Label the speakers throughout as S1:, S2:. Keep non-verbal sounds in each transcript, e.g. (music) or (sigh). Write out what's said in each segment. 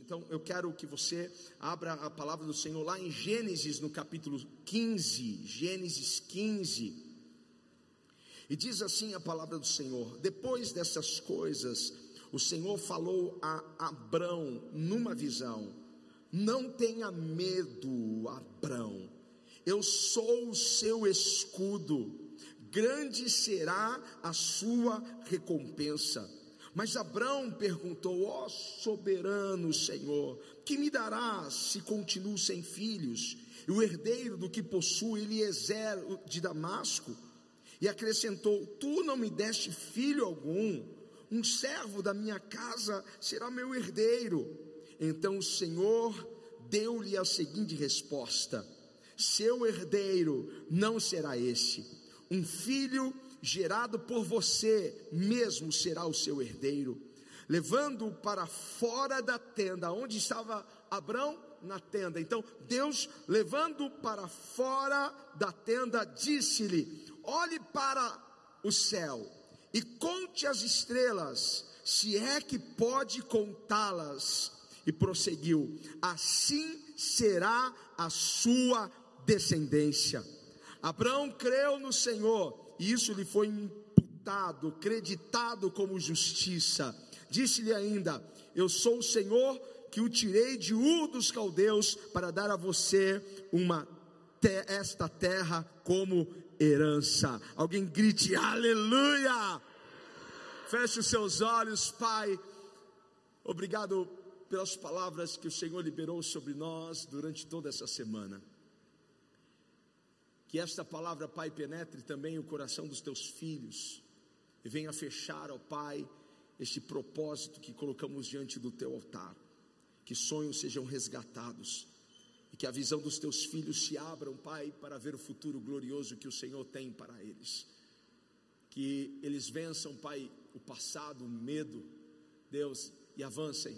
S1: Então eu quero que você abra a palavra do Senhor lá em Gênesis, no capítulo 15. Gênesis 15. E diz assim a palavra do Senhor: Depois dessas coisas, o Senhor falou a Abrão numa visão: Não tenha medo, Abrão, eu sou o seu escudo, grande será a sua recompensa. Mas Abraão perguntou: Ó oh, soberano Senhor, que me darás se continuo sem filhos? E o herdeiro do que possui, Eliezer de Damasco. E acrescentou: Tu não me deste filho algum, um servo da minha casa será meu herdeiro. Então o Senhor deu-lhe a seguinte resposta: Seu herdeiro não será esse, um filho gerado por você mesmo será o seu herdeiro, levando-o para fora da tenda, onde estava Abraão na tenda. Então, Deus, levando para fora da tenda, disse-lhe: Olhe para o céu e conte as estrelas, se é que pode contá-las. E prosseguiu: Assim será a sua descendência. Abraão creu no Senhor e isso lhe foi imputado, creditado como justiça. Disse-lhe ainda: Eu sou o Senhor que o tirei de Ur dos caldeus para dar a você uma te esta terra como herança. Alguém grite aleluia! Feche os seus olhos, Pai. Obrigado pelas palavras que o Senhor liberou sobre nós durante toda essa semana. Que esta palavra, Pai, penetre também o coração dos teus filhos e venha fechar, ó Pai, este propósito que colocamos diante do teu altar. Que sonhos sejam resgatados e que a visão dos teus filhos se abram, Pai, para ver o futuro glorioso que o Senhor tem para eles. Que eles vençam, Pai, o passado, o medo, Deus, e avancem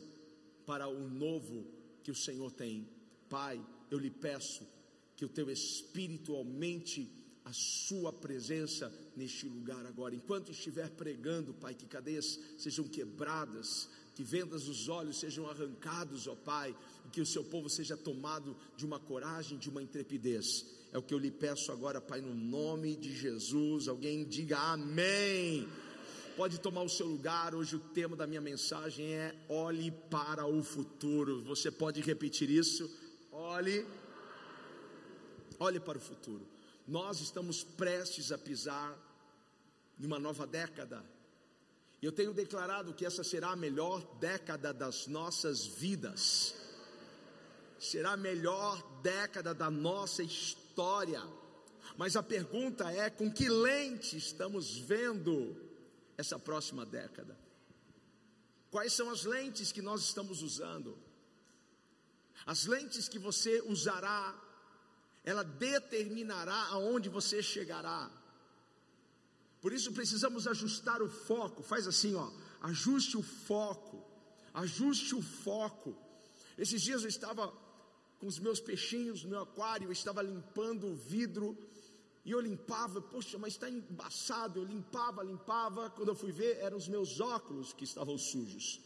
S1: para o novo que o Senhor tem. Pai, eu lhe peço que o teu espírito aumente a sua presença neste lugar agora. Enquanto estiver pregando, Pai, que cadeias sejam quebradas, que vendas dos olhos sejam arrancados, ó Pai, e que o seu povo seja tomado de uma coragem, de uma intrepidez. É o que eu lhe peço agora, Pai, no nome de Jesus. Alguém diga amém. Pode tomar o seu lugar. Hoje o tema da minha mensagem é olhe para o futuro. Você pode repetir isso? Olhe Olhe para o futuro. Nós estamos prestes a pisar numa nova década. Eu tenho declarado que essa será a melhor década das nossas vidas. Será a melhor década da nossa história. Mas a pergunta é: com que lente estamos vendo essa próxima década? Quais são as lentes que nós estamos usando? As lentes que você usará ela determinará aonde você chegará. Por isso precisamos ajustar o foco. Faz assim, ó, ajuste o foco. Ajuste o foco. Esses dias eu estava com os meus peixinhos no meu aquário, eu estava limpando o vidro e eu limpava, poxa, mas está embaçado. Eu limpava, limpava. Quando eu fui ver, eram os meus óculos que estavam sujos.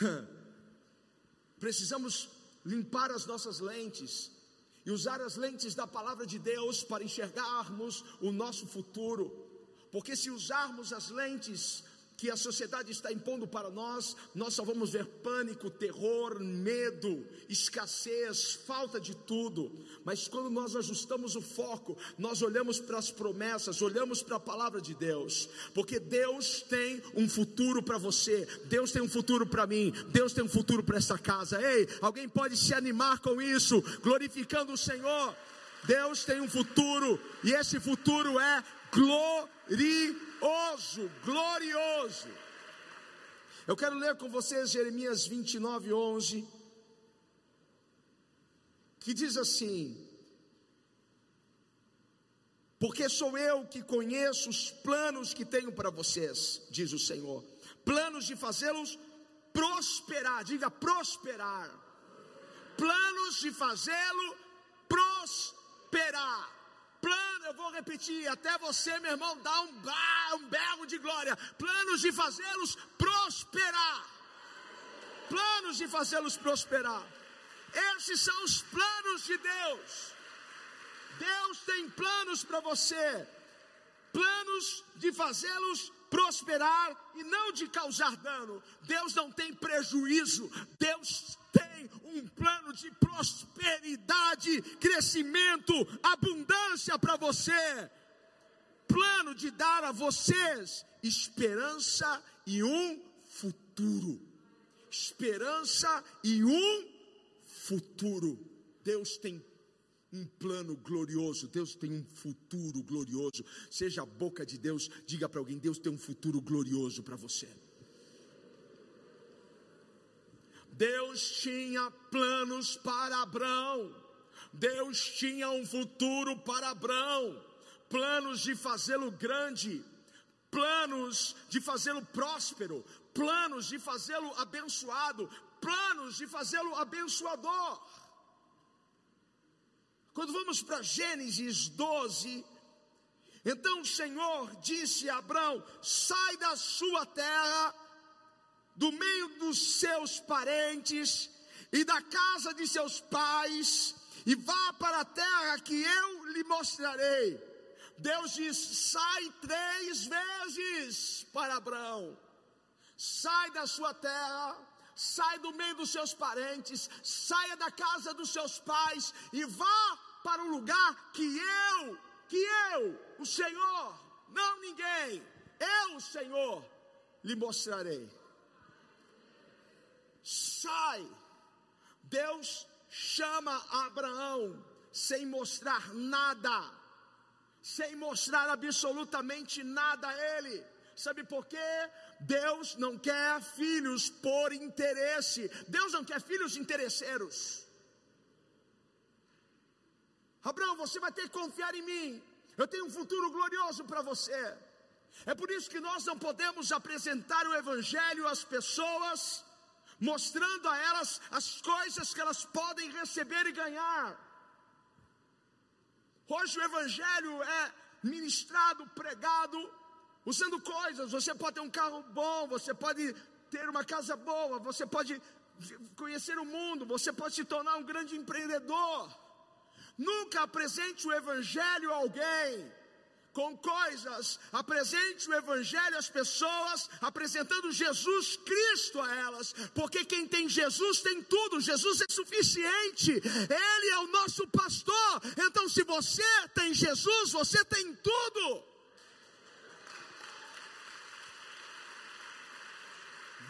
S1: (laughs) Precisamos limpar as nossas lentes e usar as lentes da palavra de Deus para enxergarmos o nosso futuro. Porque se usarmos as lentes que a sociedade está impondo para nós, nós só vamos ver pânico, terror, medo, escassez, falta de tudo. Mas quando nós ajustamos o foco, nós olhamos para as promessas, olhamos para a palavra de Deus, porque Deus tem um futuro para você, Deus tem um futuro para mim, Deus tem um futuro para esta casa. Ei, alguém pode se animar com isso, glorificando o Senhor. Deus tem um futuro e esse futuro é glorioso glorioso, glorioso. Eu quero ler com vocês Jeremias 29, 11, que diz assim: Porque sou eu que conheço os planos que tenho para vocês, diz o Senhor, planos de fazê-los prosperar, diga prosperar, planos de fazê-lo prosperar plano, eu vou repetir, até você, meu irmão, dá um, um berro de glória. Planos de fazê-los prosperar. planos de fazê-los prosperar. Esses são os planos de Deus. Deus tem planos para você, planos de fazê-los prosperar e não de causar dano. Deus não tem prejuízo, Deus tem um plano de prosperidade, crescimento, abundância para você. Plano de dar a vocês esperança e um futuro. Esperança e um futuro. Deus tem um plano glorioso, Deus tem um futuro glorioso. Seja a boca de Deus, diga para alguém: Deus tem um futuro glorioso para você. Deus tinha planos para Abraão, Deus tinha um futuro para Abraão, planos de fazê-lo grande, planos de fazê-lo próspero, planos de fazê-lo abençoado, planos de fazê-lo abençoador. Quando vamos para Gênesis 12, então o Senhor disse a Abraão: sai da sua terra, do meio dos seus parentes e da casa de seus pais, e vá para a terra que eu lhe mostrarei. Deus diz: sai três vezes para Abraão, sai da sua terra, sai do meio dos seus parentes, saia da casa dos seus pais e vá para um lugar que eu, que eu, o Senhor, não ninguém, eu, o Senhor, lhe mostrarei. Sai. Deus chama Abraão sem mostrar nada, sem mostrar absolutamente nada a ele. Sabe por quê? Deus não quer filhos por interesse. Deus não quer filhos interesseiros. Abraão, você vai ter que confiar em mim. Eu tenho um futuro glorioso para você. É por isso que nós não podemos apresentar o Evangelho às pessoas, mostrando a elas as coisas que elas podem receber e ganhar. Hoje o Evangelho é ministrado, pregado, usando coisas. Você pode ter um carro bom, você pode ter uma casa boa, você pode conhecer o mundo, você pode se tornar um grande empreendedor. Nunca apresente o Evangelho a alguém com coisas, apresente o Evangelho às pessoas, apresentando Jesus Cristo a elas, porque quem tem Jesus tem tudo, Jesus é suficiente, Ele é o nosso pastor. Então, se você tem Jesus, você tem tudo.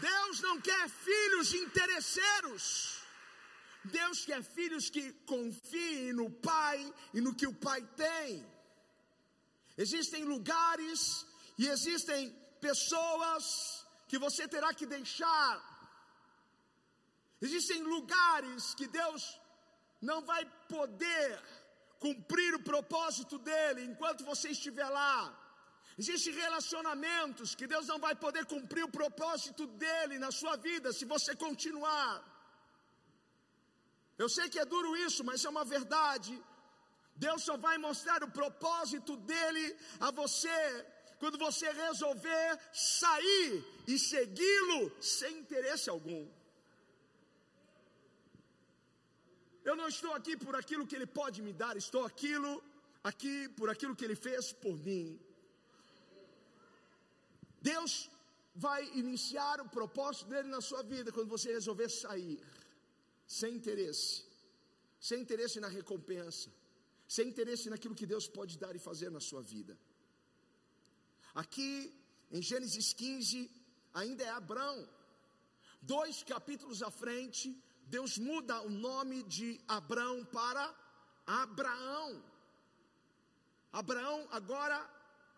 S1: Deus não quer filhos interesseiros. Deus quer filhos que confiem no Pai e no que o Pai tem. Existem lugares e existem pessoas que você terá que deixar. Existem lugares que Deus não vai poder cumprir o propósito dele enquanto você estiver lá. Existem relacionamentos que Deus não vai poder cumprir o propósito dele na sua vida se você continuar. Eu sei que é duro isso, mas é uma verdade. Deus só vai mostrar o propósito dele a você quando você resolver sair e segui-lo sem interesse algum. Eu não estou aqui por aquilo que ele pode me dar, estou aquilo aqui por aquilo que ele fez por mim. Deus vai iniciar o propósito dele na sua vida quando você resolver sair sem interesse, sem interesse na recompensa, sem interesse naquilo que Deus pode dar e fazer na sua vida. Aqui em Gênesis 15, ainda é Abraão. Dois capítulos à frente, Deus muda o nome de Abraão para Abraão. Abraão agora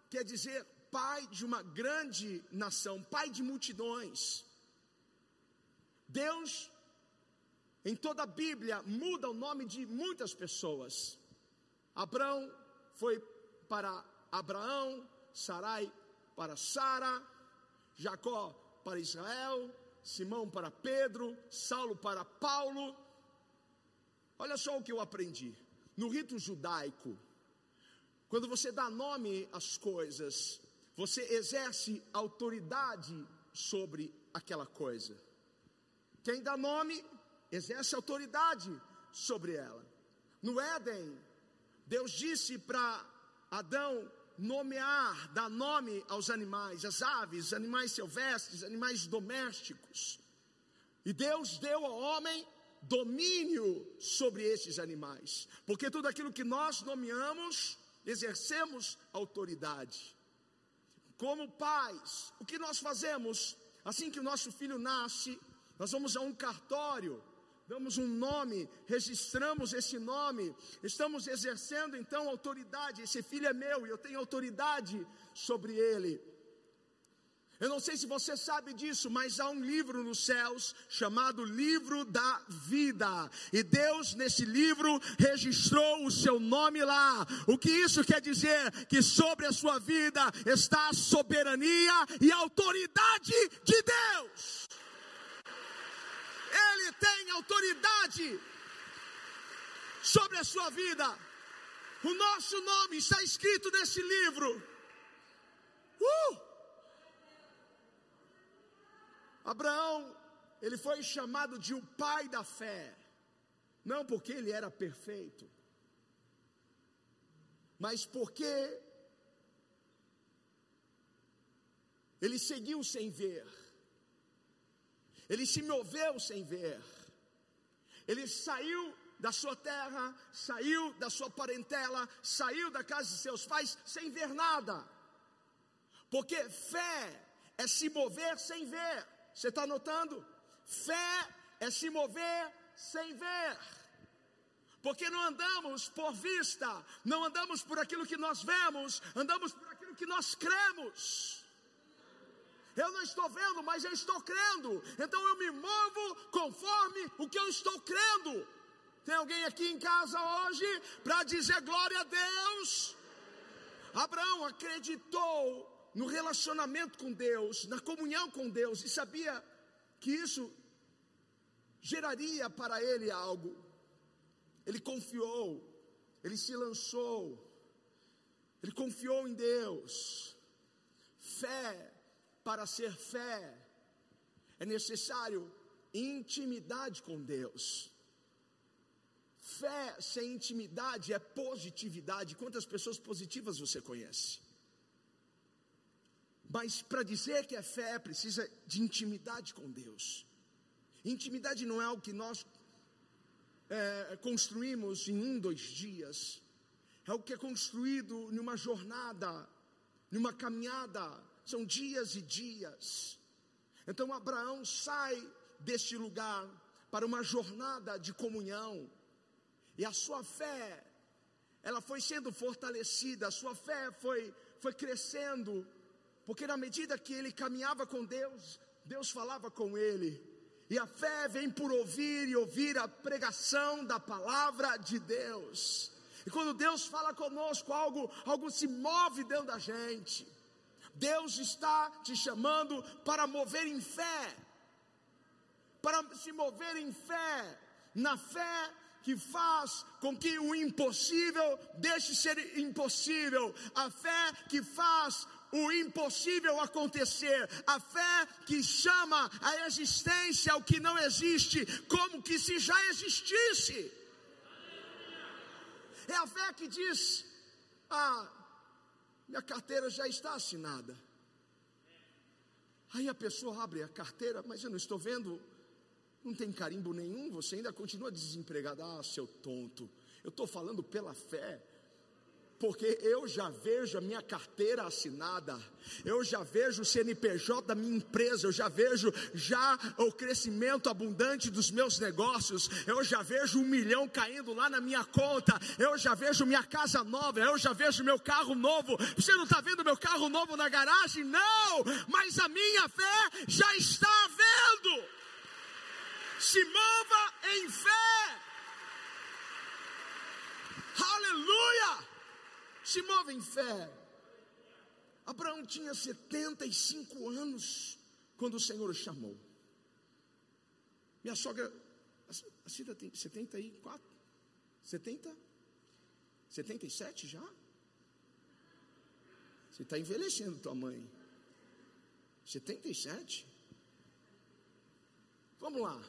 S1: quer dizer pai de uma grande nação, pai de multidões. Deus em toda a Bíblia muda o nome de muitas pessoas. Abraão foi para Abraão, Sarai para Sara, Jacó para Israel, Simão para Pedro, Saulo para Paulo. Olha só o que eu aprendi. No rito judaico, quando você dá nome às coisas, você exerce autoridade sobre aquela coisa. Quem dá nome exerce autoridade sobre ela. No Éden, Deus disse para Adão nomear, dar nome aos animais, as aves, animais silvestres, animais domésticos. E Deus deu ao homem domínio sobre esses animais, porque tudo aquilo que nós nomeamos, exercemos autoridade. Como pais, o que nós fazemos? Assim que o nosso filho nasce, nós vamos a um cartório, damos um nome, registramos esse nome, estamos exercendo então autoridade. Esse filho é meu e eu tenho autoridade sobre ele. Eu não sei se você sabe disso, mas há um livro nos céus chamado Livro da Vida. E Deus, nesse livro, registrou o seu nome lá. O que isso quer dizer? Que sobre a sua vida está a soberania e a autoridade de Deus. Ele tem autoridade sobre a sua vida. O nosso nome está escrito nesse livro. Uh! Abraão, ele foi chamado de o pai da fé, não porque ele era perfeito, mas porque ele seguiu sem ver, ele se moveu sem ver, ele saiu da sua terra, saiu da sua parentela, saiu da casa de seus pais sem ver nada, porque fé é se mover sem ver. Você está notando? Fé é se mover sem ver. Porque não andamos por vista, não andamos por aquilo que nós vemos, andamos por aquilo que nós cremos. Eu não estou vendo, mas eu estou crendo. Então eu me movo conforme o que eu estou crendo. Tem alguém aqui em casa hoje para dizer glória a Deus? Abraão acreditou no relacionamento com Deus, na comunhão com Deus, e sabia que isso geraria para ele algo. Ele confiou, ele se lançou, ele confiou em Deus. Fé, para ser fé, é necessário intimidade com Deus. Fé sem intimidade é positividade. Quantas pessoas positivas você conhece? Mas para dizer que é fé, precisa de intimidade com Deus. Intimidade não é algo que nós é, construímos em um, dois dias. É algo que é construído numa jornada, numa caminhada. São dias e dias. Então Abraão sai deste lugar para uma jornada de comunhão. E a sua fé, ela foi sendo fortalecida, a sua fé foi, foi crescendo porque na medida que ele caminhava com Deus, Deus falava com ele. E a fé vem por ouvir e ouvir a pregação da palavra de Deus. E quando Deus fala conosco, algo, algo se move dentro da gente. Deus está te chamando para mover em fé. Para se mover em fé, na fé que faz com que o impossível deixe ser impossível, a fé que faz o impossível acontecer, a fé que chama a existência o que não existe, como que se já existisse. É a fé que diz: ah, minha carteira já está assinada. Aí a pessoa abre a carteira, mas eu não estou vendo, não tem carimbo nenhum, você ainda continua desempregado. Ah, seu tonto, eu estou falando pela fé porque eu já vejo a minha carteira assinada, eu já vejo o CNPJ da minha empresa, eu já vejo já o crescimento abundante dos meus negócios, eu já vejo um milhão caindo lá na minha conta, eu já vejo minha casa nova, eu já vejo meu carro novo. Você não está vendo meu carro novo na garagem? Não, mas a minha fé já está vendo. Se mova em fé. Aleluia! Se move em fé. Abraão tinha 75 anos quando o Senhor o chamou. Minha sogra, a Cida tem 74? 70? 77 já? Você está envelhecendo tua mãe. 77? Vamos lá.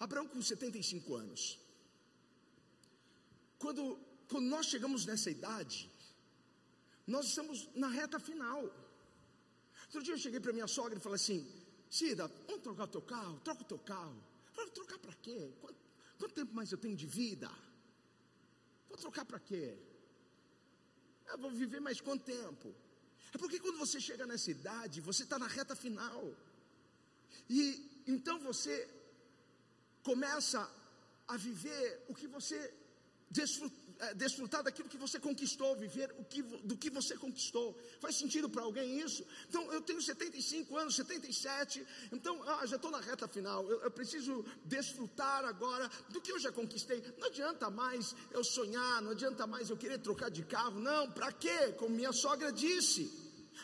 S1: Abraão com 75 anos. Quando, quando nós chegamos nessa idade, nós estamos na reta final. Outro dia eu cheguei para minha sogra e falei assim: Cida, vamos trocar o teu carro? Troca o teu carro. Falei, trocar para quê? Quanto, quanto tempo mais eu tenho de vida? Vou trocar para quê? Eu vou viver mais quanto tempo? É porque quando você chega nessa idade, você está na reta final. E então você começa a viver o que você é, desfrutar daquilo que você conquistou, viver o que, do que você conquistou. Faz sentido para alguém isso? Então, eu tenho 75 anos, 77, então ah, já estou na reta final. Eu, eu, preciso desfrutar agora do que eu já conquistei. Não adianta mais eu sonhar, não adianta mais eu querer trocar de carro. Não, para quê? Como minha sogra disse.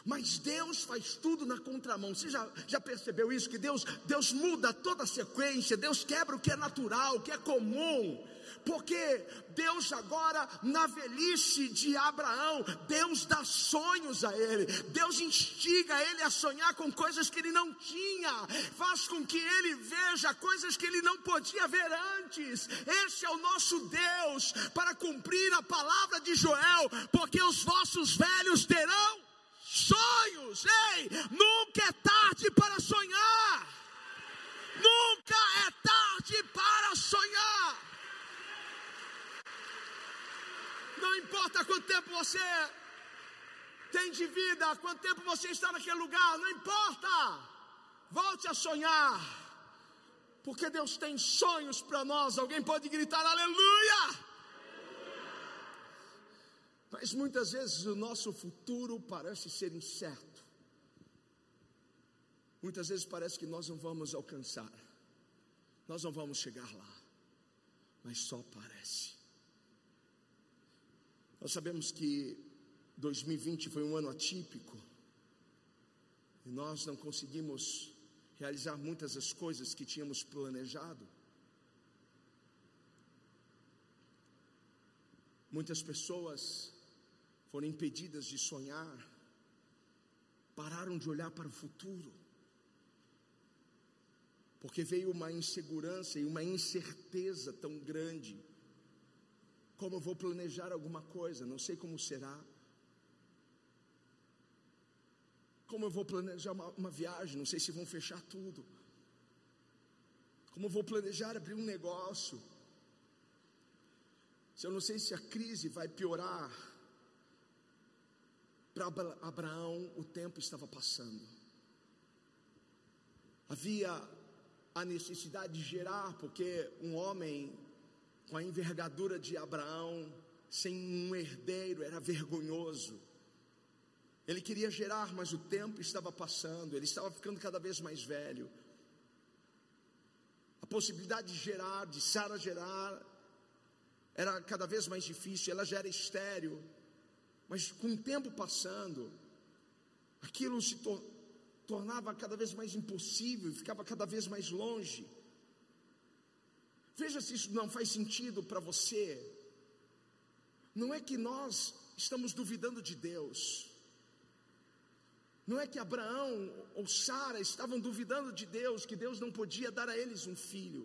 S1: Mas Deus faz tudo na contramão. Você já, já percebeu isso? Que Deus, Deus muda toda a sequência, Deus quebra o que é natural, o que é comum. Porque Deus agora, na velhice de Abraão, Deus dá sonhos a ele, Deus instiga ele a sonhar com coisas que ele não tinha, faz com que ele veja coisas que ele não podia ver antes. Esse é o nosso Deus para cumprir a palavra de Joel, porque os vossos velhos terão sonhos. Ei, nunca é tarde para sonhar. Nunca é tarde para sonhar. Não importa quanto tempo você tem de vida, quanto tempo você está naquele lugar, não importa. Volte a sonhar. Porque Deus tem sonhos para nós. Alguém pode gritar aleluia. Mas muitas vezes o nosso futuro parece ser incerto. Muitas vezes parece que nós não vamos alcançar, nós não vamos chegar lá, mas só parece. Nós sabemos que 2020 foi um ano atípico, e nós não conseguimos realizar muitas das coisas que tínhamos planejado. Muitas pessoas foram impedidas de sonhar, pararam de olhar para o futuro, porque veio uma insegurança e uma incerteza tão grande. Como eu vou planejar alguma coisa, não sei como será. Como eu vou planejar uma, uma viagem, não sei se vão fechar tudo. Como eu vou planejar abrir um negócio. Se eu não sei se a crise vai piorar para Abraão, o tempo estava passando. Havia a necessidade de gerar, porque um homem com a envergadura de Abraão, sem um herdeiro, era vergonhoso. Ele queria gerar, mas o tempo estava passando, ele estava ficando cada vez mais velho. A possibilidade de gerar, de Sara gerar, era cada vez mais difícil, ela já era estéreo. Mas com o tempo passando, aquilo se tor tornava cada vez mais impossível, ficava cada vez mais longe. Veja se isso não faz sentido para você. Não é que nós estamos duvidando de Deus. Não é que Abraão ou Sara estavam duvidando de Deus, que Deus não podia dar a eles um filho.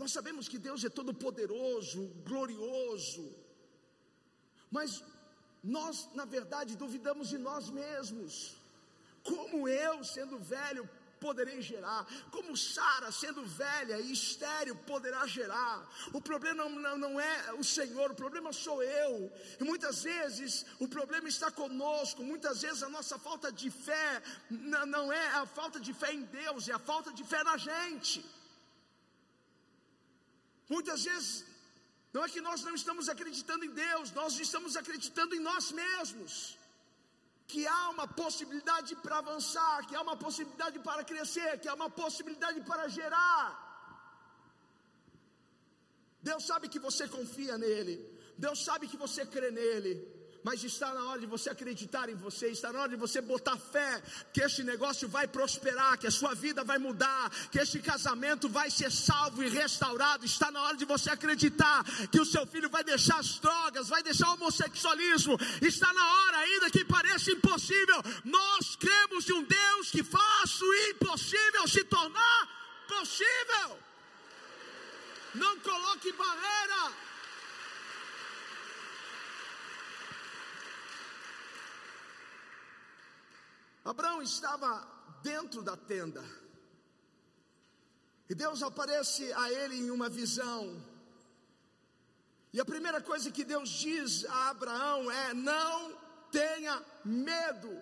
S1: Nós sabemos que Deus é todo poderoso, glorioso, mas nós, na verdade, duvidamos de nós mesmos. Como eu, sendo velho, poderei gerar, como Sara, sendo velha e estéreo, poderá gerar. O problema não, não, não, é o Senhor, o problema sou eu. E muitas vezes o problema está conosco, muitas vezes a nossa falta de fé não, não é a falta de fé em Deus, é a falta de fé na gente. Muitas vezes não é que nós não estamos acreditando em Deus, nós estamos acreditando em nós mesmos. Que há uma possibilidade para avançar, que há uma possibilidade para crescer, que há uma possibilidade para gerar. Deus sabe que você confia nele, Deus sabe que você crê nele, mas está na hora de você acreditar em você, está na hora de você botar fé que este negócio vai prosperar, que a sua vida vai mudar, que este casamento vai ser salvo e restaurado. Está na hora de você acreditar que o seu filho vai deixar as drogas, vai deixar o homossexualismo. Está na hora, ainda que pareça impossível, nós cremos em um Deus que faz o impossível se tornar possível. Não coloque barreira. Abraão estava dentro da tenda. E Deus aparece a ele em uma visão. E a primeira coisa que Deus diz a Abraão é: não tenha medo.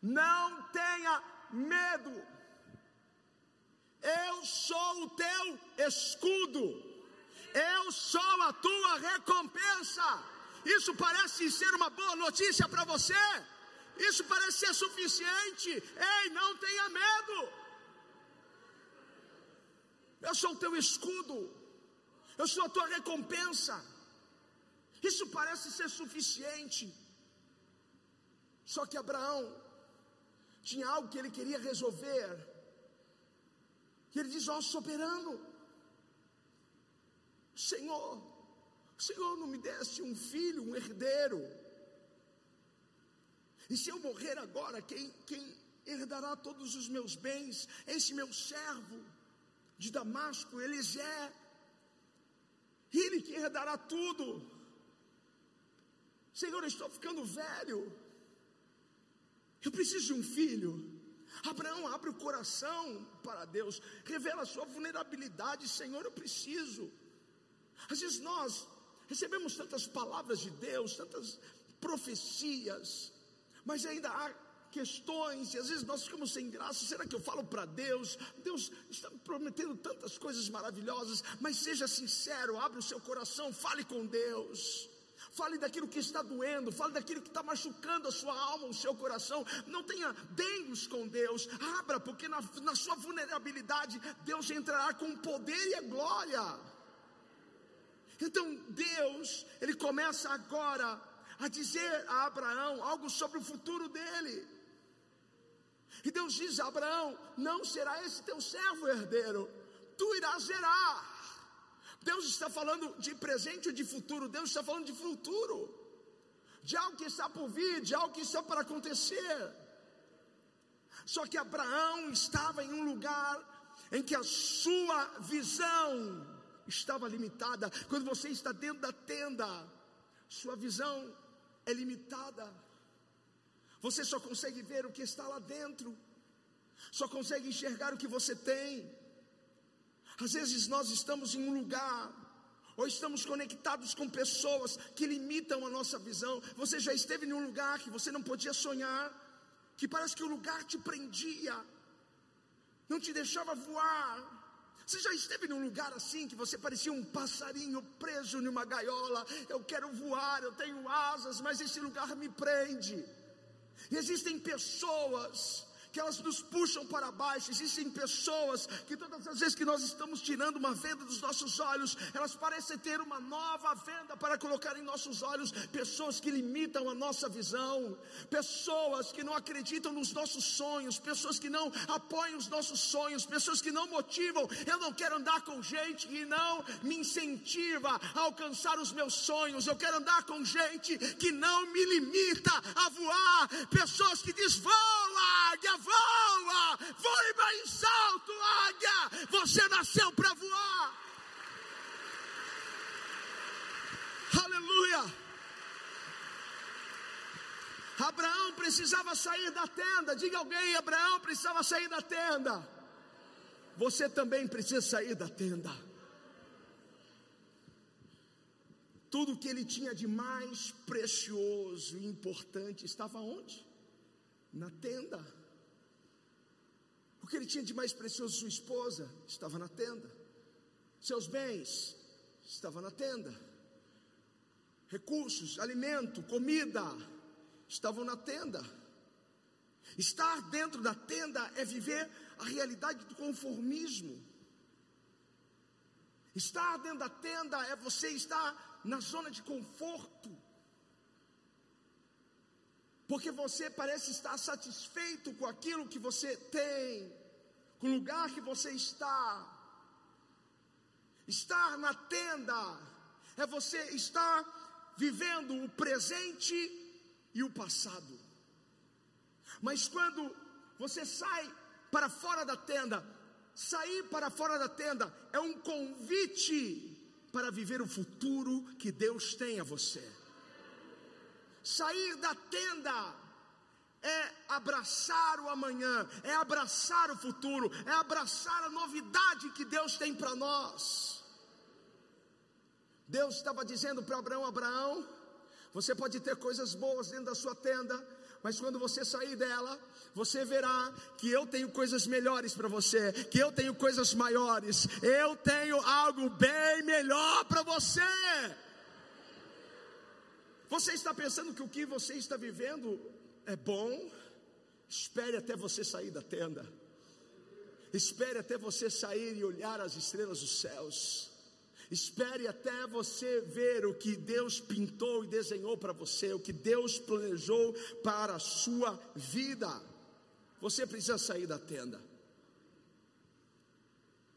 S1: Não tenha medo. Eu sou o teu escudo. Eu sou a tua recompensa. Isso parece ser uma boa notícia para você? Isso parece ser suficiente? Ei, não tenha medo. Eu sou o teu escudo. Eu sou a tua recompensa. Isso parece ser suficiente. Só que Abraão tinha algo que ele queria resolver. E ele diz: Ó soberano, Senhor, o Senhor não me desse um filho, um herdeiro. E se eu morrer agora, quem, quem herdará todos os meus bens? Esse meu servo de Damasco, Elisé, ele que herdará tudo. Senhor, eu estou ficando velho. Eu preciso de um filho. Abraão abre o coração para Deus, revela a sua vulnerabilidade. Senhor, eu preciso. Às vezes nós recebemos tantas palavras de Deus, tantas profecias, mas ainda há questões, e às vezes nós ficamos sem graça. Será que eu falo para Deus? Deus está me prometendo tantas coisas maravilhosas, mas seja sincero, abra o seu coração, fale com Deus. Fale daquilo que está doendo, fale daquilo que está machucando a sua alma, o seu coração. Não tenha dengos com Deus. Abra, porque na, na sua vulnerabilidade Deus entrará com poder e a glória. Então Deus, Ele começa agora a dizer a Abraão algo sobre o futuro dele. E Deus diz Abraão: Não será esse teu servo herdeiro, tu irás gerar. Deus está falando de presente ou de futuro, Deus está falando de futuro, de algo que está por vir, de algo que está para acontecer. Só que Abraão estava em um lugar em que a sua visão estava limitada. Quando você está dentro da tenda, sua visão é limitada. Você só consegue ver o que está lá dentro, só consegue enxergar o que você tem. Às vezes nós estamos em um lugar, ou estamos conectados com pessoas que limitam a nossa visão. Você já esteve em um lugar que você não podia sonhar, que parece que o lugar te prendia, não te deixava voar. Você já esteve num lugar assim que você parecia um passarinho preso numa gaiola? Eu quero voar, eu tenho asas, mas esse lugar me prende. E existem pessoas que elas nos puxam para baixo. Existem pessoas que todas as vezes que nós estamos tirando uma venda dos nossos olhos, elas parecem ter uma nova venda para colocar em nossos olhos. Pessoas que limitam a nossa visão, pessoas que não acreditam nos nossos sonhos, pessoas que não apoiam os nossos sonhos, pessoas que não motivam. Eu não quero andar com gente que não me incentiva a alcançar os meus sonhos. Eu quero andar com gente que não me limita a voar. Pessoas que diz voa, águia, voa, voe mais alto, águia, você nasceu para voar. Aleluia. Abraão precisava sair da tenda. Diga alguém, Abraão precisava sair da tenda. Você também precisa sair da tenda. Tudo que ele tinha de mais precioso e importante estava onde? Na tenda. O que ele tinha de mais precioso, sua esposa, estava na tenda. Seus bens, estava na tenda. Recursos, alimento, comida, estavam na tenda. Estar dentro da tenda é viver a realidade do conformismo. Estar dentro da tenda é você estar na zona de conforto. Porque você parece estar satisfeito com aquilo que você tem, com o lugar que você está. Estar na tenda é você estar vivendo o presente e o passado. Mas quando você sai para fora da tenda, sair para fora da tenda é um convite para viver o futuro que Deus tem a você. Sair da tenda é abraçar o amanhã, é abraçar o futuro, é abraçar a novidade que Deus tem para nós. Deus estava dizendo para Abraão: Abraão, você pode ter coisas boas dentro da sua tenda, mas quando você sair dela, você verá que eu tenho coisas melhores para você, que eu tenho coisas maiores, eu tenho algo bem melhor para você. Você está pensando que o que você está vivendo é bom? Espere até você sair da tenda. Espere até você sair e olhar as estrelas dos céus. Espere até você ver o que Deus pintou e desenhou para você, o que Deus planejou para a sua vida. Você precisa sair da tenda.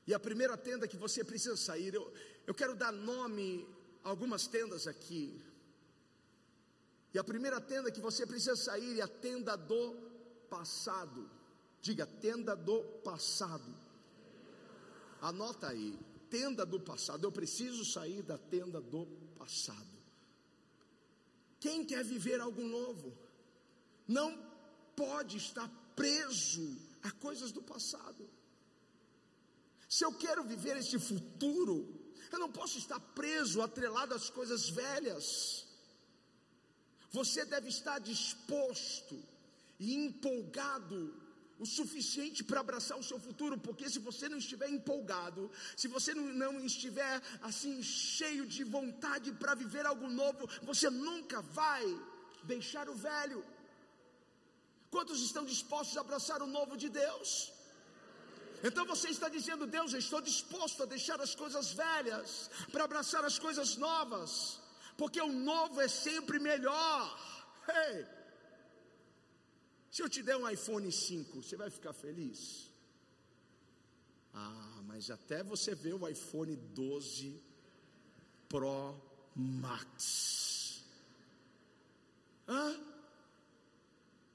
S1: E a primeira tenda que você precisa sair, eu, eu quero dar nome a algumas tendas aqui. E a primeira tenda que você precisa sair é a tenda do passado. Diga, tenda do passado. Anota aí tenda do passado, eu preciso sair da tenda do passado. Quem quer viver algo novo, não pode estar preso a coisas do passado. Se eu quero viver esse futuro, eu não posso estar preso, atrelado às coisas velhas. Você deve estar disposto e empolgado o suficiente para abraçar o seu futuro, porque se você não estiver empolgado, se você não, estiver assim cheio de vontade para viver algo novo, você nunca vai deixar o velho. Quantos estão dispostos a abraçar o novo de Deus? Então você está dizendo, Deus, eu estou disposto a deixar as coisas velhas para abraçar as coisas novas, porque o novo é sempre melhor. Hey! Se eu te der um iPhone 5, você vai ficar feliz? Ah, mas até você ver o iPhone 12 Pro Max. Hã?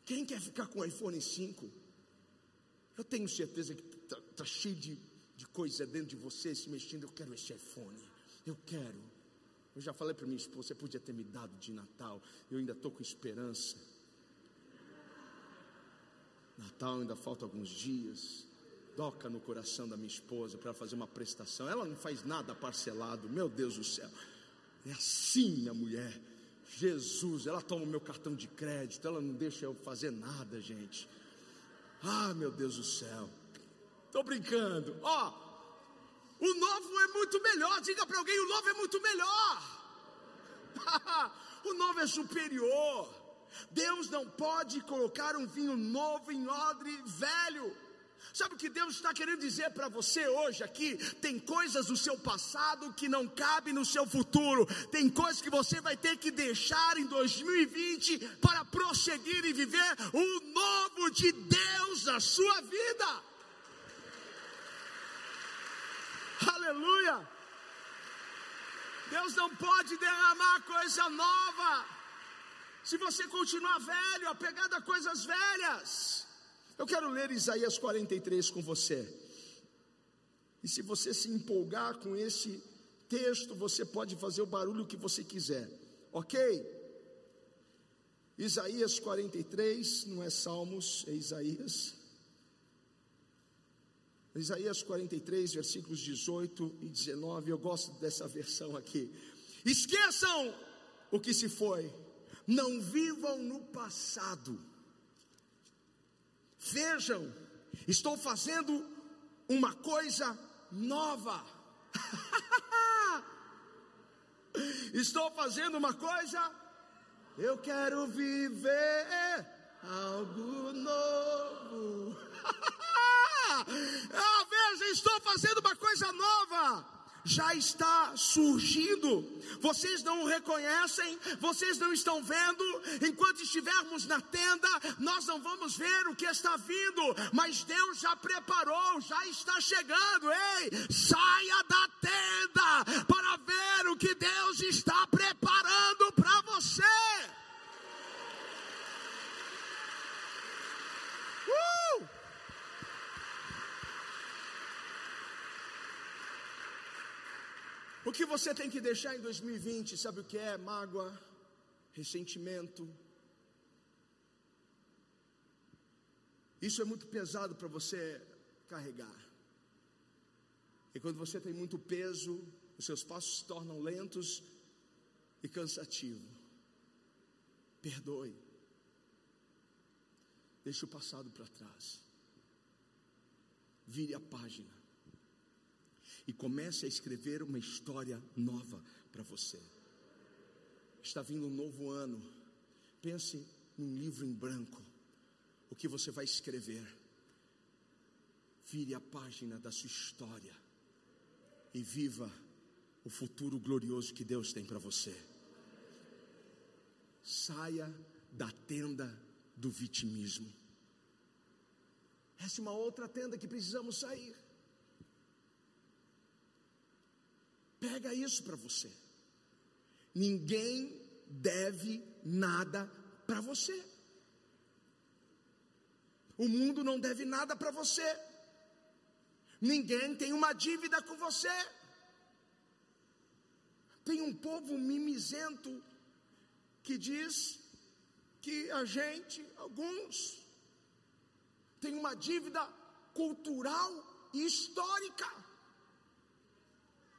S1: Quem quer ficar com o iPhone 5? Eu tenho certeza que está tá cheio de, de coisa dentro de você se mexendo. Eu quero esse iPhone. Eu quero. Eu já falei para minha esposa, você podia ter me dado de Natal. Eu ainda estou com esperança. Natal ainda falta alguns dias. Toca no coração da minha esposa para fazer uma prestação. Ela não faz nada parcelado, meu Deus do céu. É assim a mulher. Jesus, ela toma o meu cartão de crédito, ela não deixa eu fazer nada, gente. Ah, meu Deus do céu. Estou brincando. Ó, oh, o novo é muito melhor. Diga para alguém: o novo é muito melhor. (laughs) o novo é superior. Deus não pode colocar um vinho novo em odre velho. Sabe o que Deus está querendo dizer para você hoje aqui? Tem coisas do seu passado que não cabem no seu futuro. Tem coisas que você vai ter que deixar em 2020 para prosseguir e viver o novo de Deus na sua vida. Aleluia! Deus não pode derramar coisa nova se você continuar velho, apegado a coisas velhas. Eu quero ler Isaías 43 com você. E se você se empolgar com esse texto, você pode fazer o barulho que você quiser, ok? Isaías 43, não é Salmos, é Isaías. Isaías 43, versículos 18 e 19, eu gosto dessa versão aqui. Esqueçam o que se foi não vivam no passado. Vejam, estou fazendo uma coisa nova. (laughs) estou fazendo uma coisa, eu quero viver algo novo. (laughs) ah, veja, estou fazendo uma coisa nova já está surgindo. Vocês não o reconhecem, vocês não estão vendo. Enquanto estivermos na tenda, nós não vamos ver o que está vindo, mas Deus já preparou, já está chegando. Ei, saia da tenda para ver o que Deus está preparando para você. O que você tem que deixar em 2020, sabe o que é? Mágoa, ressentimento. Isso é muito pesado para você carregar. E quando você tem muito peso, os seus passos se tornam lentos e cansativos. Perdoe. Deixe o passado para trás. Vire a página. E comece a escrever uma história nova para você. Está vindo um novo ano. Pense num livro em branco. O que você vai escrever. Vire a página da sua história. E viva o futuro glorioso que Deus tem para você. Saia da tenda do vitimismo. Essa é uma outra tenda que precisamos sair. Pega isso para você. Ninguém deve nada para você. O mundo não deve nada para você. Ninguém tem uma dívida com você. Tem um povo mimizento que diz que a gente, alguns, tem uma dívida cultural e histórica.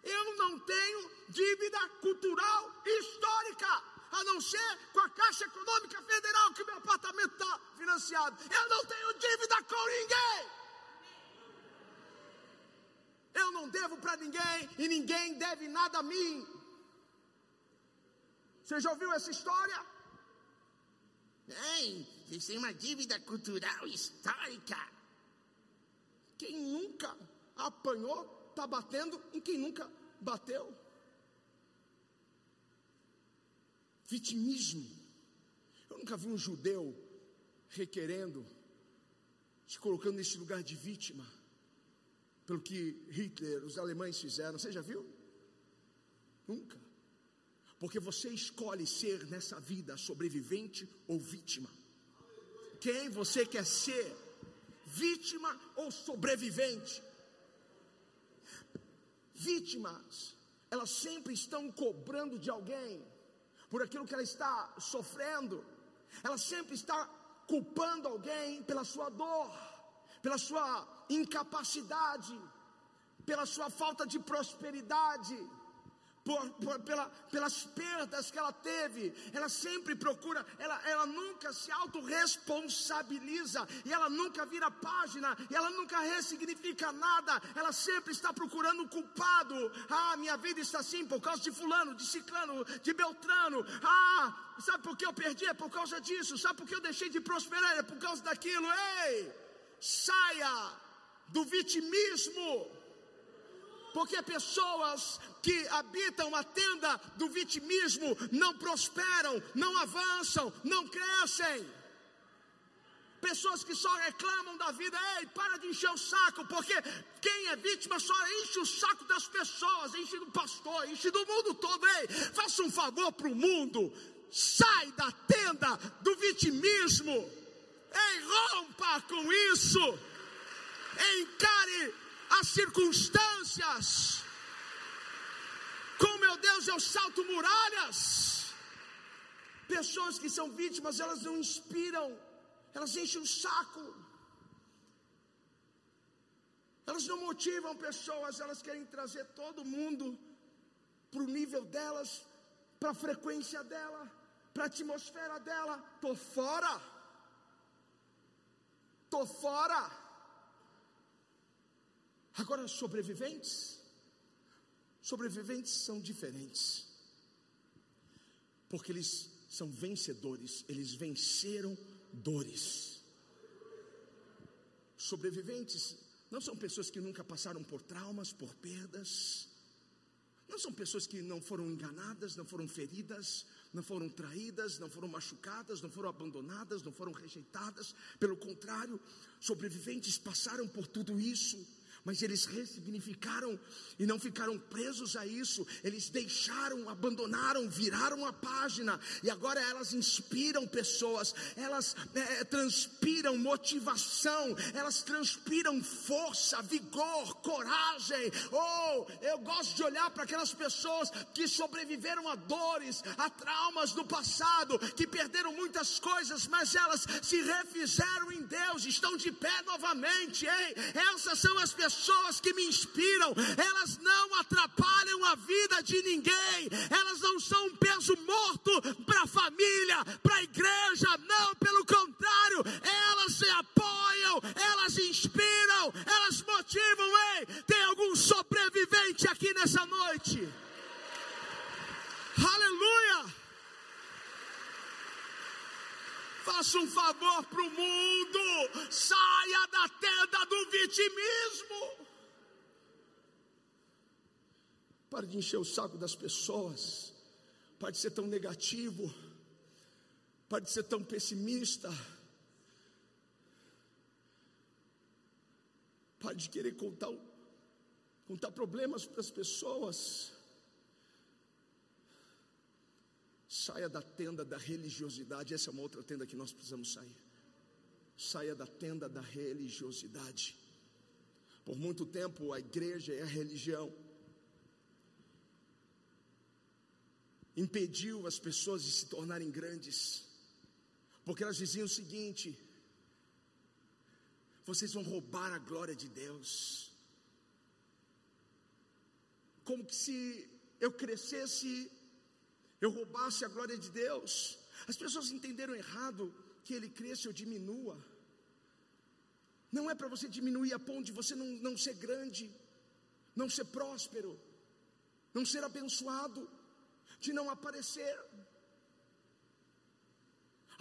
S1: Eu não tenho dívida cultural histórica, a não ser com a Caixa Econômica Federal, que meu apartamento está financiado. Eu não tenho dívida com ninguém. Eu não devo para ninguém e ninguém deve nada a mim. Você já ouviu essa história?
S2: Ei, vocês têm uma dívida cultural histórica.
S1: Quem nunca apanhou, está batendo em quem nunca bateu. Vitimismo. Eu nunca vi um judeu requerendo, se colocando nesse lugar de vítima, pelo que Hitler, os alemães fizeram. Você já viu? Nunca. Porque você escolhe ser nessa vida sobrevivente ou vítima. Quem você quer ser? Vítima ou sobrevivente? Vítimas, elas sempre estão cobrando de alguém por aquilo que ela está sofrendo. Ela sempre está culpando alguém pela sua dor, pela sua incapacidade, pela sua falta de prosperidade por, por, pela, pelas perdas que ela teve, ela sempre procura, ela, ela nunca se autorresponsabiliza, e ela nunca vira página, e ela nunca ressignifica nada, ela sempre está procurando um culpado. Ah, minha vida está assim por causa de Fulano, de Ciclano, de Beltrano. Ah, sabe por que eu perdi? É por causa disso, sabe por que eu deixei de prosperar? É por causa daquilo. Ei, saia do vitimismo porque pessoas que habitam a tenda do vitimismo não prosperam, não avançam, não crescem. Pessoas que só reclamam da vida, ei, para de encher o saco, porque quem é vítima só enche o saco das pessoas, enche do pastor, enche do mundo todo, ei, faça um favor para o mundo, sai da tenda do vitimismo, ei, rompa com isso, encare as circunstâncias. Com meu Deus eu salto muralhas. Pessoas que são vítimas, elas não inspiram, elas enchem o saco. Elas não motivam pessoas, elas querem trazer todo mundo para o nível delas, para a frequência dela, para a atmosfera dela. Tô fora. Tô fora. Agora, sobreviventes, sobreviventes são diferentes, porque eles são vencedores, eles venceram dores. Sobreviventes não são pessoas que nunca passaram por traumas, por perdas, não são pessoas que não foram enganadas, não foram feridas, não foram traídas, não foram machucadas, não foram abandonadas, não foram rejeitadas. Pelo contrário, sobreviventes passaram por tudo isso Mas eles ressignificaram e não ficaram presos a isso, eles deixaram, abandonaram, viraram a página, e agora elas inspiram pessoas, elas é, transpiram motivação, elas transpiram força, vigor, coragem. Oh, eu gosto de olhar para aquelas pessoas que sobreviveram a dores, a traumas do passado, que perderam muitas coisas, mas elas se refizeram em Deus, estão de pé novamente. Ei, essas são as pessoas pessoas que me inspiram, elas não atrapalham a vida de ninguém, elas não são um peso morto para a família, para a igreja, não, pelo contrário, elas se apoiam, elas inspiram, elas motivam. Ei, tem algum sobrevivente aqui nessa noite? Aleluia! Faça um favor para o mundo, saia da tenda do vitimismo. Pare de encher o saco das pessoas, pare de ser tão negativo, pare de ser tão pessimista. Pare de querer contar, contar problemas para as pessoas. Saia da tenda da religiosidade. Essa é uma outra tenda que nós precisamos sair. Saia da tenda da religiosidade. Por muito tempo a igreja e a religião impediu as pessoas de se tornarem grandes, porque elas diziam o seguinte: vocês vão roubar a glória de Deus. Como que se eu crescesse eu roubasse a glória de Deus. As pessoas entenderam errado que ele cresça ou diminua. Não é para você diminuir a ponto de você não, não ser grande, não ser próspero, não ser abençoado, de não aparecer.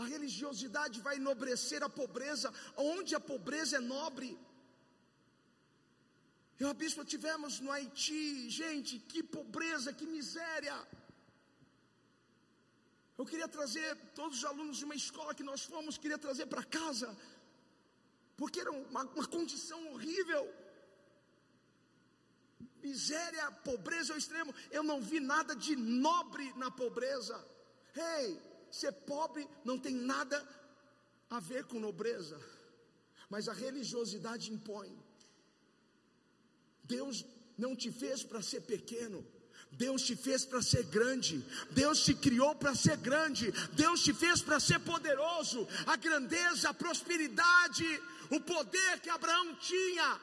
S1: A religiosidade vai enobrecer a pobreza, onde a pobreza é nobre. Eu bispo tivemos no Haiti, gente, que pobreza, que miséria. Eu queria trazer todos os alunos de uma escola que nós fomos, queria trazer para casa, porque era uma, uma condição horrível. Miséria, pobreza ao extremo. Eu não vi nada de nobre na pobreza. Ei, hey, ser pobre não tem nada a ver com nobreza, mas a religiosidade impõe. Deus não te fez para ser pequeno. Deus te fez para ser grande, Deus te criou para ser grande, Deus te fez para ser poderoso. A grandeza, a prosperidade, o poder que Abraão tinha,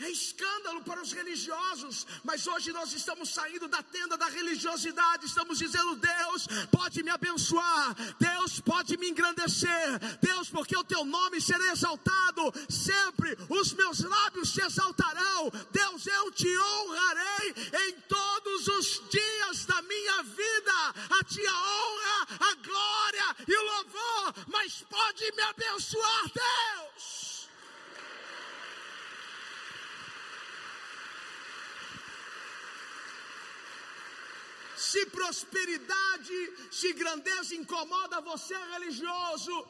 S1: é escândalo para os religiosos, mas hoje nós estamos saindo da tenda da religiosidade, estamos dizendo: Deus pode me abençoar, Deus pode me engrandecer, Deus, porque o teu nome será exaltado, sempre os meus lábios te exaltarão, Deus, eu te honrarei em todos os dias da minha vida, a ti a honra, a glória e o louvor, mas pode me abençoar, Deus. Se prosperidade, se grandeza incomoda você, religioso,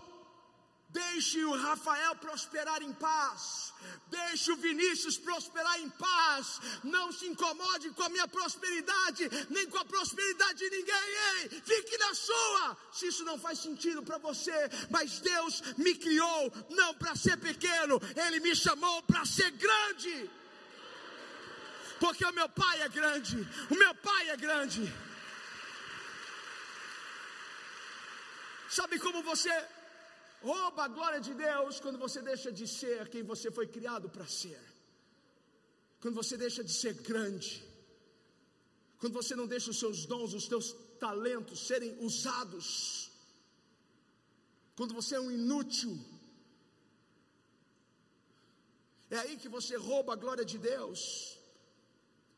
S1: deixe o Rafael prosperar em paz. Deixe o Vinícius prosperar em paz. Não se incomode com a minha prosperidade, nem com a prosperidade de ninguém. Ei, fique na sua. Se isso não faz sentido para você, mas Deus me criou não para ser pequeno, Ele me chamou para ser grande. Porque o meu pai é grande, o meu pai é grande. Sabe como você rouba a glória de Deus quando você deixa de ser quem você foi criado para ser? Quando você deixa de ser grande, quando você não deixa os seus dons, os teus talentos serem usados, quando você é um inútil, é aí que você rouba a glória de Deus.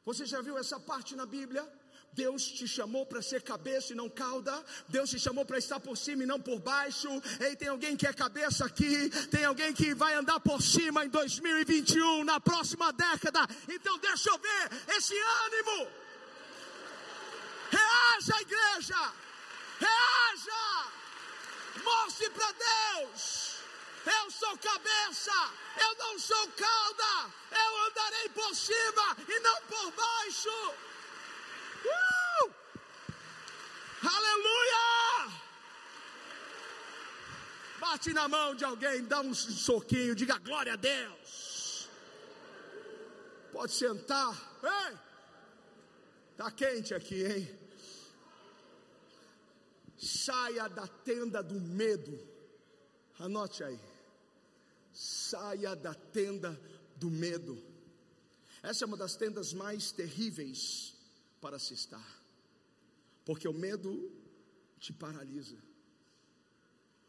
S1: Você já viu essa parte na Bíblia? Deus te chamou para ser cabeça e não cauda. Deus te chamou para estar por cima e não por baixo. Ei, tem alguém que é cabeça aqui. Tem alguém que vai andar por cima em 2021, na próxima década. Então deixa eu ver esse ânimo. Reaja, igreja. Reaja. Mostre para Deus Eu sou cabeça, eu não sou cauda. Eu andarei por cima e não por baixo. Uh! Aleluia! Bate na mão de alguém, dá um soquinho, diga glória a Deus. Pode sentar. Ei! Tá quente aqui, hein? Saia da tenda do medo. Anote aí. Saia da tenda do medo. Essa é uma das tendas mais terríveis para se estar. Porque o medo te paralisa.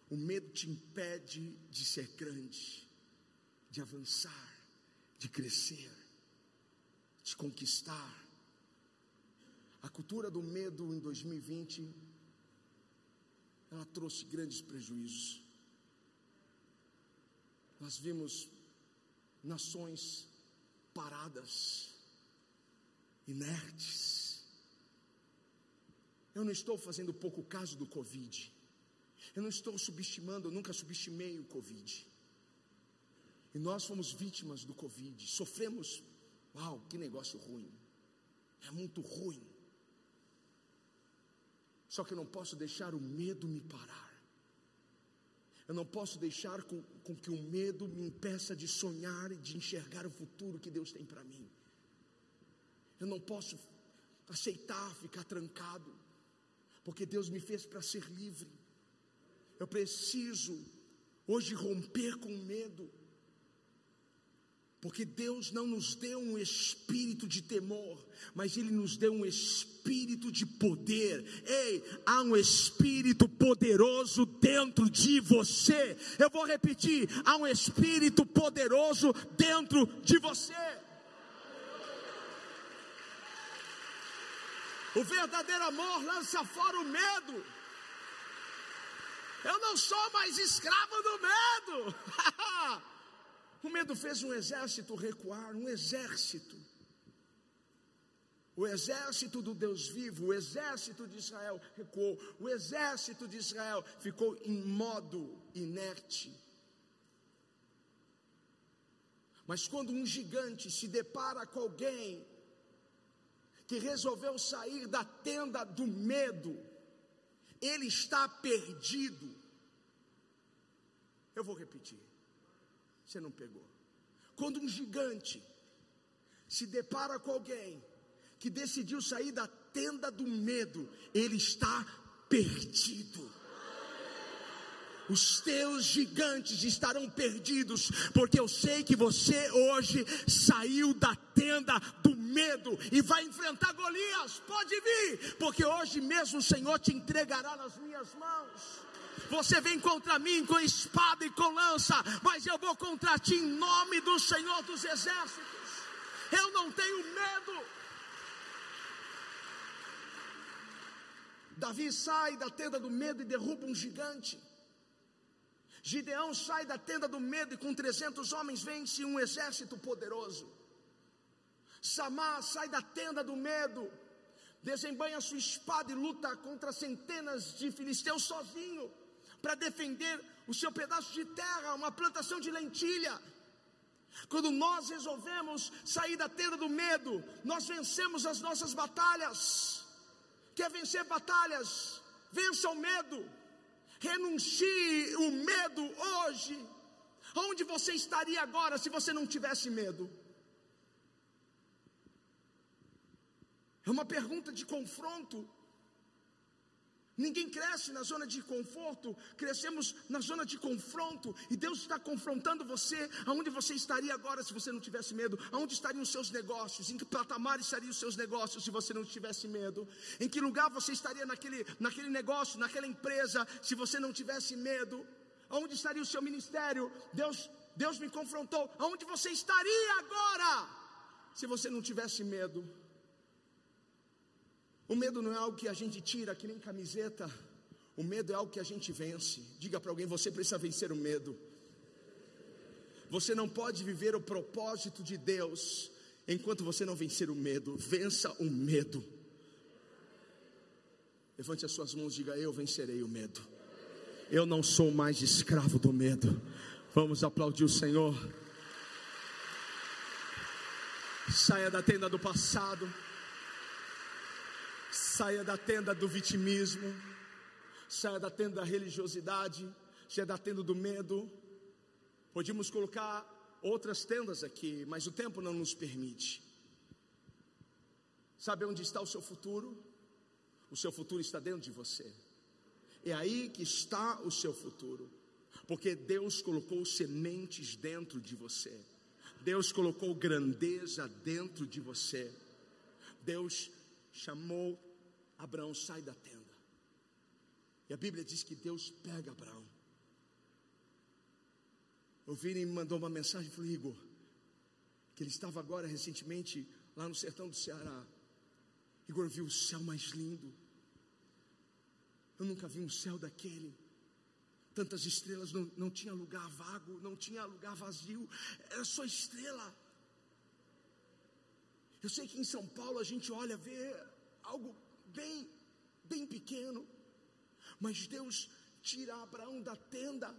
S1: O medo te impede de ser grande, de avançar, de crescer, de conquistar. A cultura do medo em 2020 ela trouxe grandes prejuízos. Nós vimos nações paradas, inertes. Eu não estou fazendo pouco caso do Covid. Eu não estou subestimando, eu nunca subestimei o Covid. E nós fomos vítimas do Covid, sofremos. Uau, que negócio ruim. É muito ruim. Só que eu não posso deixar o medo me parar. Eu não posso deixar com, com que o medo me impeça de sonhar e de enxergar o futuro que Deus tem para mim. Eu não posso aceitar ficar trancado, porque Deus me fez para ser livre. Eu preciso hoje romper com o medo. Porque Deus não nos deu um espírito de temor, mas Ele nos deu um espírito de poder. Ei, há um espírito poderoso dentro de você. Eu vou repetir: há um espírito poderoso dentro de você. O verdadeiro amor lança fora o medo. Eu não sou mais escravo do medo. (laughs) O medo fez um exército recuar, um exército. O exército do Deus vivo, o exército de Israel recuou, o exército de Israel ficou em modo inerte. Mas quando um gigante se depara com alguém que resolveu sair da tenda do medo, ele está perdido. Eu vou repetir. Você não pegou. Quando um gigante se depara com alguém que decidiu sair da tenda do medo, ele está perdido. Os teus gigantes estarão perdidos, porque eu sei que você hoje saiu da tenda do medo e vai enfrentar Golias. Pode vir, porque hoje mesmo o Senhor te entregará nas minhas mãos. Você vem contra mim com espada e com lança, mas eu vou contra ti em nome do Senhor dos Exércitos. Eu não tenho medo. Davi sai da tenda do medo e derruba um gigante. Gideão sai da tenda do medo e com 300 homens vence um exército poderoso. Samar sai da tenda do medo, desembanha sua espada e luta contra centenas de filisteus sozinho para defender o seu pedaço de terra, uma plantação de lentilha. Quando nós resolvemos sair da tenda do medo, nós vencemos as nossas batalhas. Quer vencer batalhas? Vença o medo. Renuncie o medo hoje. Onde você estaria agora se você não tivesse medo? É uma pergunta de confronto. Ninguém cresce na zona de conforto, crescemos na zona de confronto, e Deus está confrontando você, aonde você estaria agora se você não tivesse medo, aonde estariam os seus negócios, em que patamar estariam os seus negócios se você não tivesse medo, em que lugar você estaria naquele, naquele negócio, naquela empresa, se você não tivesse medo, aonde estaria o seu ministério, Deus, Deus me confrontou, aonde você estaria agora se você não tivesse medo. O medo não é algo que a gente tira que nem camiseta. O medo é algo que a gente vence. Diga para alguém: você precisa vencer o medo. Você não pode viver o propósito de Deus enquanto você não vencer o medo. Vença o medo. Levante as suas mãos e diga: Eu vencerei o medo. Eu não sou mais escravo do medo. Vamos aplaudir o Senhor. Saia da tenda do passado. Saia da tenda do vitimismo. Saia da tenda da religiosidade. Saia da tenda do medo. Podíamos colocar outras tendas aqui, mas o tempo não nos permite. Sabe onde está o seu futuro? O seu futuro está dentro de você. É aí que está o seu futuro. Porque Deus colocou sementes dentro de você. Deus colocou grandeza dentro de você. Deus chamou Abraão, sai da tenda. E a Bíblia diz que Deus pega Abraão. O Vini me mandou uma mensagem e falou, Igor, que ele estava agora recentemente lá no sertão do Ceará. Igor viu o céu mais lindo. Eu nunca vi um céu daquele. Tantas estrelas, não, não tinha lugar vago, não tinha lugar vazio, era só estrela. Eu sei que em São Paulo a gente olha, vê algo bem, bem pequeno, mas Deus tira Abraão da tenda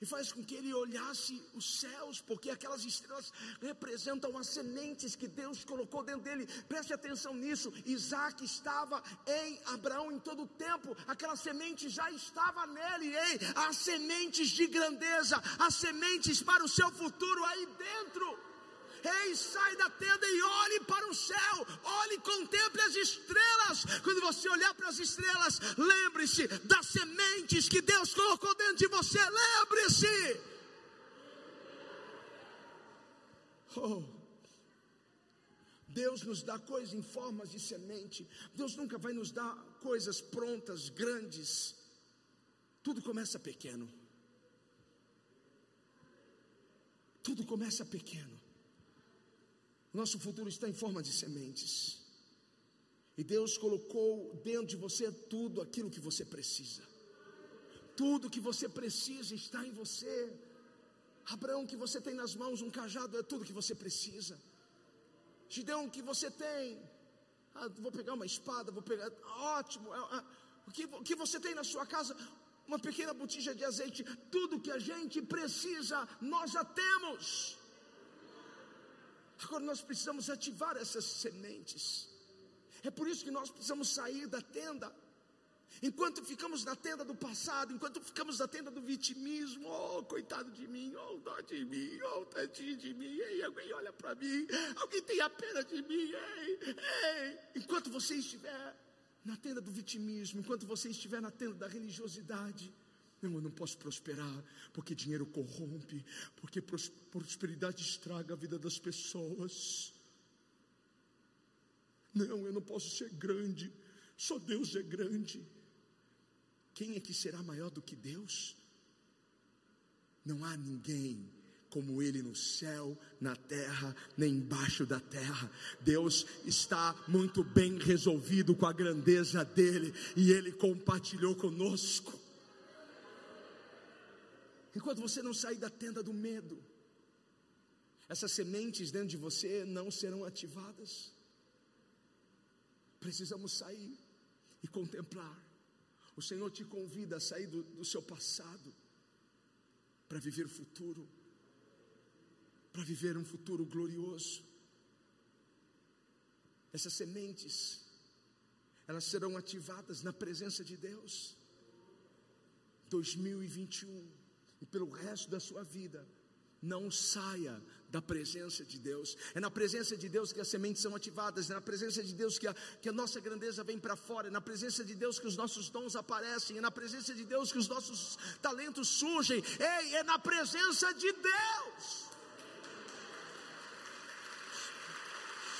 S1: e faz com que ele olhasse os céus, porque aquelas estrelas representam as sementes que Deus colocou dentro dele. Preste atenção nisso. Isaac estava em Abraão em todo o tempo, aquela semente já estava nele. Ei, as sementes de grandeza, as sementes para o seu futuro aí dentro. Ei, sai da tenda e olhe para o céu, olhe e contemple as estrelas. Quando você olhar para as estrelas, lembre-se das sementes que Deus colocou dentro de você. Lembre-se. Oh. Deus nos dá coisas em formas de semente. Deus nunca vai nos dar coisas prontas, grandes. Tudo começa pequeno. Tudo começa pequeno. Nosso futuro está em forma de sementes. E Deus colocou dentro de você tudo aquilo que você precisa. Tudo que você precisa está em você. Abraão, que você tem nas mãos um cajado, é tudo que você precisa. Gideão, que você tem, ah, vou pegar uma espada, vou pegar, ótimo. Ah, o, que, o que você tem na sua casa, uma pequena botija de azeite, tudo que a gente precisa, nós já temos. Agora nós precisamos ativar essas sementes. É por isso que nós precisamos sair da tenda. Enquanto ficamos na tenda do passado, enquanto ficamos na tenda do vitimismo, oh, coitado de mim, oh, dó de mim, oh, tadinho de mim, ei, alguém olha para mim, alguém tem a pena de mim, ei, ei. Enquanto você estiver na tenda do vitimismo, enquanto você estiver na tenda da religiosidade, não, eu não posso prosperar, porque dinheiro corrompe, porque prosperidade estraga a vida das pessoas. Não, eu não posso ser grande, só Deus é grande. Quem é que será maior do que Deus? Não há ninguém como Ele no céu, na terra, nem embaixo da terra. Deus está muito bem resolvido com a grandeza dEle e Ele compartilhou conosco. Enquanto você não sair da tenda do medo, essas sementes dentro de você não serão ativadas. Precisamos sair e contemplar. O Senhor te convida a sair do, do seu passado para viver o futuro, para viver um futuro glorioso. Essas sementes, elas serão ativadas na presença de Deus. 2021 e pelo resto da sua vida, não saia da presença de Deus. É na presença de Deus que as sementes são ativadas, é na presença de Deus que a, que a nossa grandeza vem para fora, é na presença de Deus que os nossos dons aparecem, é na presença de Deus que os nossos talentos surgem. Ei, é na presença de Deus.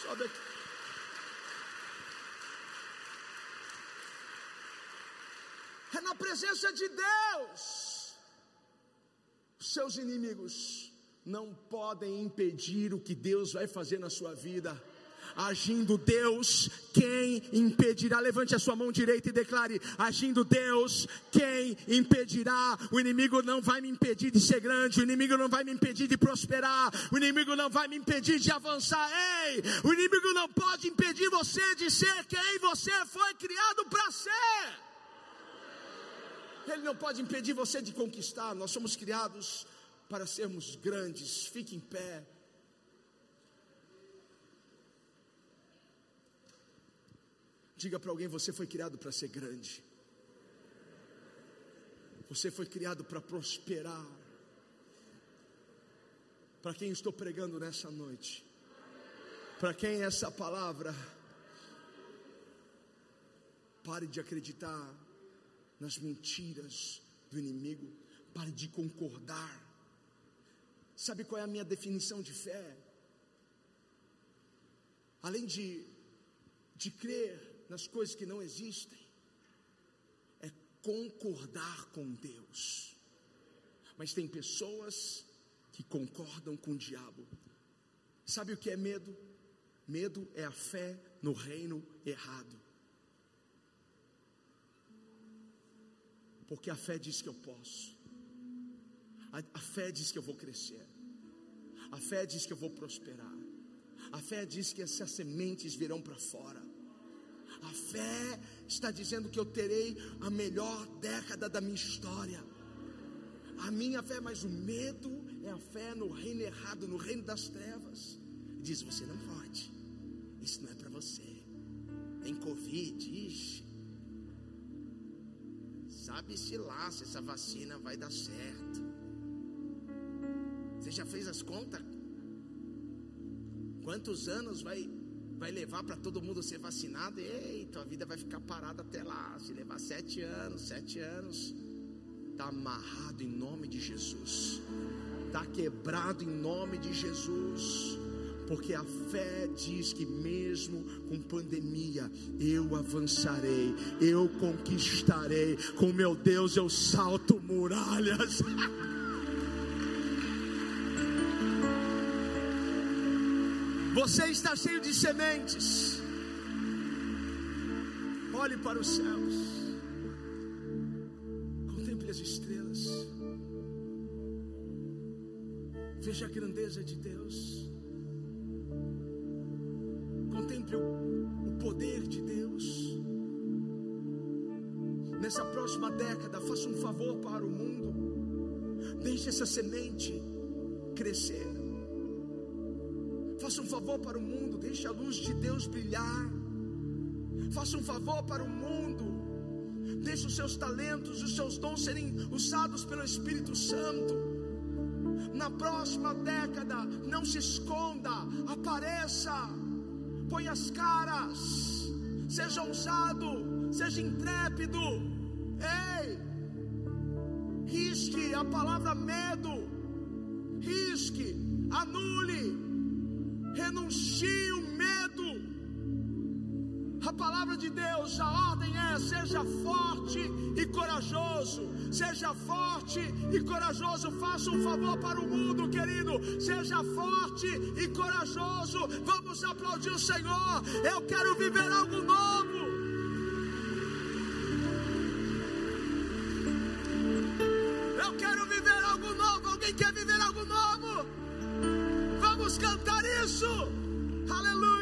S1: Sobe aqui. É na presença de Deus seus inimigos não podem impedir o que Deus vai fazer na sua vida. Agindo Deus, quem impedirá? Levante a sua mão direita e declare: Agindo Deus, quem impedirá? O inimigo não vai me impedir de ser grande, o inimigo não vai me impedir de prosperar, o inimigo não vai me impedir de avançar. Ei, o inimigo não pode impedir você de ser quem você foi criado para ser. Ele não pode impedir você de conquistar. Nós somos criados para sermos grandes. Fique em pé. Diga para alguém: você foi criado para ser grande. Você foi criado para prosperar. Para quem estou pregando nessa noite, para quem essa palavra, pare de acreditar nas mentiras do inimigo, pare de concordar. Sabe qual é a minha definição de fé? Além de, de crer nas coisas que não existem, é concordar com Deus. Mas tem pessoas que concordam com o diabo. Sabe o que é medo? Medo é a fé no reino errado. Porque a fé diz que eu posso. A, a, fé diz que eu vou crescer. A fé diz que eu vou prosperar. A fé diz que essas sementes virão para fora. A fé está dizendo que eu terei a melhor década da minha história. A minha fé, mas o medo é a fé no reino errado, no reino das trevas. Diz: você não pode, isso não é para você. Tem Covid, ixi. Sabe-se lá se essa vacina vai dar certo. Você já fez as contas? Quantos anos vai vai levar para todo mundo ser vacinado, e tua vida vai ficar parada até lá. Se levar sete anos, sete anos, está amarrado em nome de Jesus, está quebrado em nome de Jesus. Porque a fé diz que mesmo com pandemia eu avançarei, eu conquistarei, com meu Deus eu salto muralhas. (laughs) Você está cheio de sementes. Olhe para os céus. Contemple as estrelas. Veja a grandeza de Deus. Década, faça um favor para o mundo. Deixe essa semente crescer. Faça um favor para o mundo, deixe a luz de Deus brilhar. Faça um favor para o mundo, deixe os seus talentos, os seus dons serem usados pelo Espírito Santo. Na próxima década, não se esconda, apareça, ponha as caras, seja ousado, seja intrépido. Ei, risque a palavra medo, risque, anule renuncie o medo. A palavra de Deus, a ordem é: seja forte e corajoso. Seja forte e corajoso. Faça um favor para o mundo, querido. Seja forte e corajoso. Vamos aplaudir o Senhor. Eu quero viver algo novo. Aleluia.